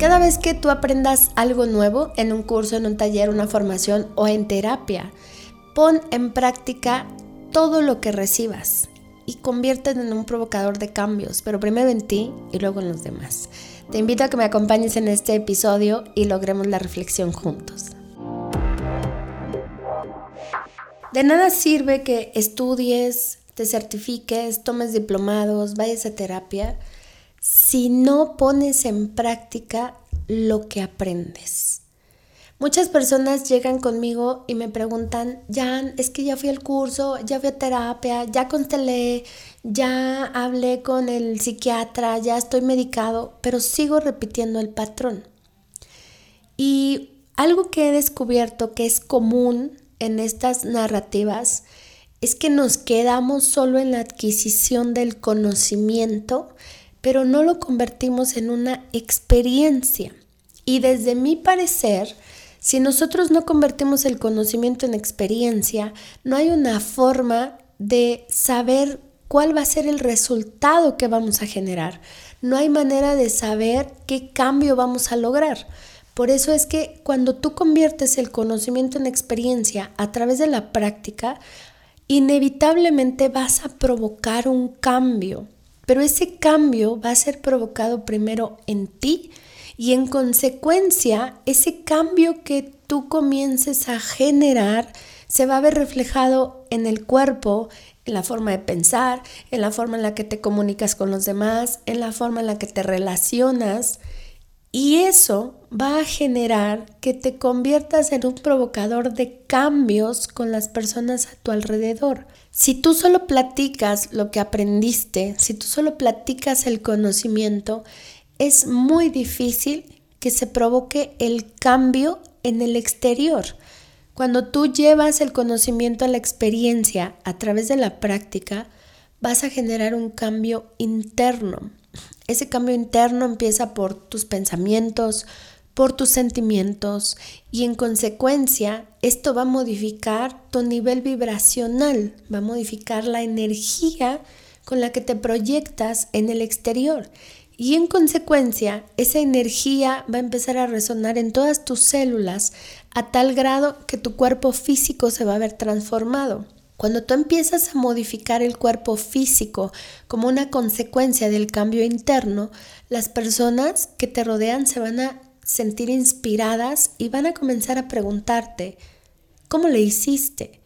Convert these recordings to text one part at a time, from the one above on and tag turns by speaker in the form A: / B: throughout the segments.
A: Cada vez que tú aprendas algo nuevo en un curso, en un taller, una formación o en terapia, pon en práctica todo lo que recibas y conviértete en un provocador de cambios, pero primero en ti y luego en los demás. Te invito a que me acompañes en este episodio y logremos la reflexión juntos. De nada sirve que estudies, te certifiques, tomes diplomados, vayas a terapia, si no pones en práctica lo que aprendes. Muchas personas llegan conmigo y me preguntan, Jan, es que ya fui al curso, ya fui a terapia, ya constelé, ya hablé con el psiquiatra, ya estoy medicado, pero sigo repitiendo el patrón. Y algo que he descubierto que es común en estas narrativas es que nos quedamos solo en la adquisición del conocimiento pero no lo convertimos en una experiencia. Y desde mi parecer, si nosotros no convertimos el conocimiento en experiencia, no hay una forma de saber cuál va a ser el resultado que vamos a generar. No hay manera de saber qué cambio vamos a lograr. Por eso es que cuando tú conviertes el conocimiento en experiencia a través de la práctica, inevitablemente vas a provocar un cambio pero ese cambio va a ser provocado primero en ti y en consecuencia ese cambio que tú comiences a generar se va a ver reflejado en el cuerpo, en la forma de pensar, en la forma en la que te comunicas con los demás, en la forma en la que te relacionas. Y eso va a generar que te conviertas en un provocador de cambios con las personas a tu alrededor. Si tú solo platicas lo que aprendiste, si tú solo platicas el conocimiento, es muy difícil que se provoque el cambio en el exterior. Cuando tú llevas el conocimiento a la experiencia a través de la práctica, vas a generar un cambio interno. Ese cambio interno empieza por tus pensamientos, por tus sentimientos y en consecuencia esto va a modificar tu nivel vibracional, va a modificar la energía con la que te proyectas en el exterior y en consecuencia esa energía va a empezar a resonar en todas tus células a tal grado que tu cuerpo físico se va a ver transformado. Cuando tú empiezas a modificar el cuerpo físico como una consecuencia del cambio interno, las personas que te rodean se van a sentir inspiradas y van a comenzar a preguntarte, ¿cómo le hiciste?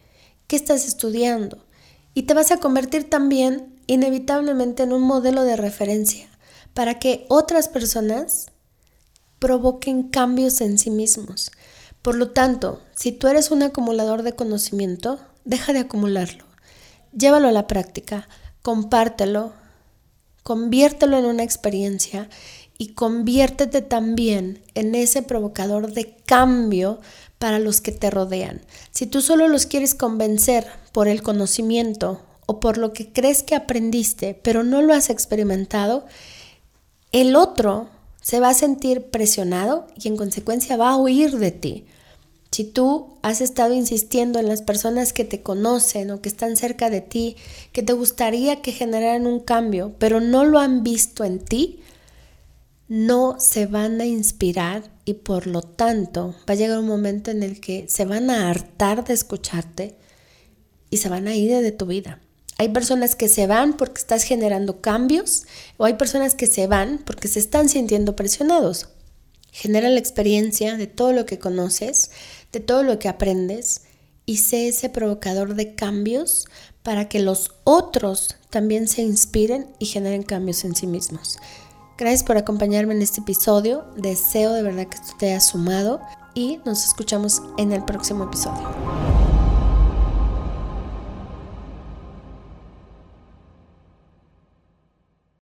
A: ¿Qué estás estudiando? Y te vas a convertir también inevitablemente en un modelo de referencia para que otras personas provoquen cambios en sí mismos. Por lo tanto, si tú eres un acumulador de conocimiento, deja de acumularlo. Llévalo a la práctica, compártelo, conviértelo en una experiencia y conviértete también en ese provocador de cambio para los que te rodean. Si tú solo los quieres convencer por el conocimiento o por lo que crees que aprendiste, pero no lo has experimentado, el otro se va a sentir presionado y en consecuencia va a huir de ti. Si tú has estado insistiendo en las personas que te conocen o que están cerca de ti, que te gustaría que generaran un cambio, pero no lo han visto en ti, no se van a inspirar y por lo tanto va a llegar un momento en el que se van a hartar de escucharte y se van a ir de tu vida. Hay personas que se van porque estás generando cambios o hay personas que se van porque se están sintiendo presionados. Genera la experiencia de todo lo que conoces, de todo lo que aprendes y sé ese provocador de cambios para que los otros también se inspiren y generen cambios en sí mismos. Gracias por acompañarme en este episodio. Deseo de verdad que esto te haya sumado y nos escuchamos en el próximo episodio.